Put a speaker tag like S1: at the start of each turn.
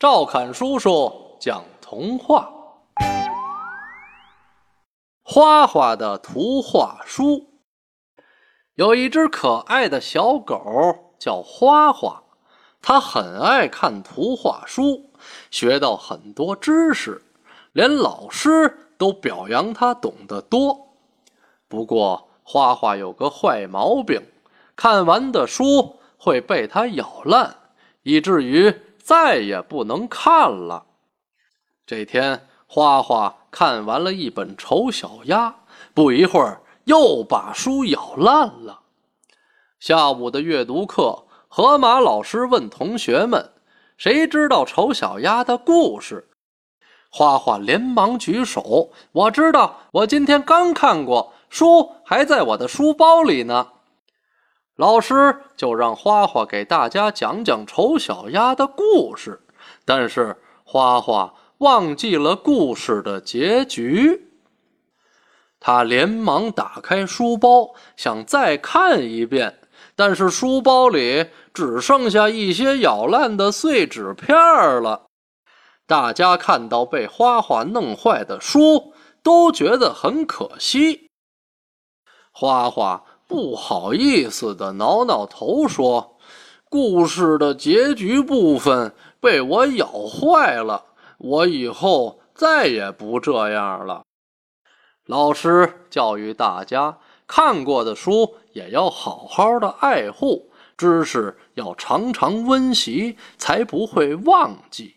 S1: 赵侃叔叔讲童话，《花花的图画书》。有一只可爱的小狗叫花花，它很爱看图画书，学到很多知识，连老师都表扬它懂得多。不过，花花有个坏毛病，看完的书会被它咬烂，以至于。再也不能看了。这天，花花看完了一本《丑小鸭》，不一会儿又把书咬烂了。下午的阅读课，河马老师问同学们：“谁知道丑小鸭的故事？”花花连忙举手：“我知道，我今天刚看过，书还在我的书包里呢。”老师就让花花给大家讲讲丑小鸭的故事，但是花花忘记了故事的结局。他连忙打开书包，想再看一遍，但是书包里只剩下一些咬烂的碎纸片了。大家看到被花花弄坏的书，都觉得很可惜。花花。不好意思的挠挠头说：“故事的结局部分被我咬坏了，我以后再也不这样了。”老师教育大家，看过的书也要好好的爱护，知识要常常温习，才不会忘记。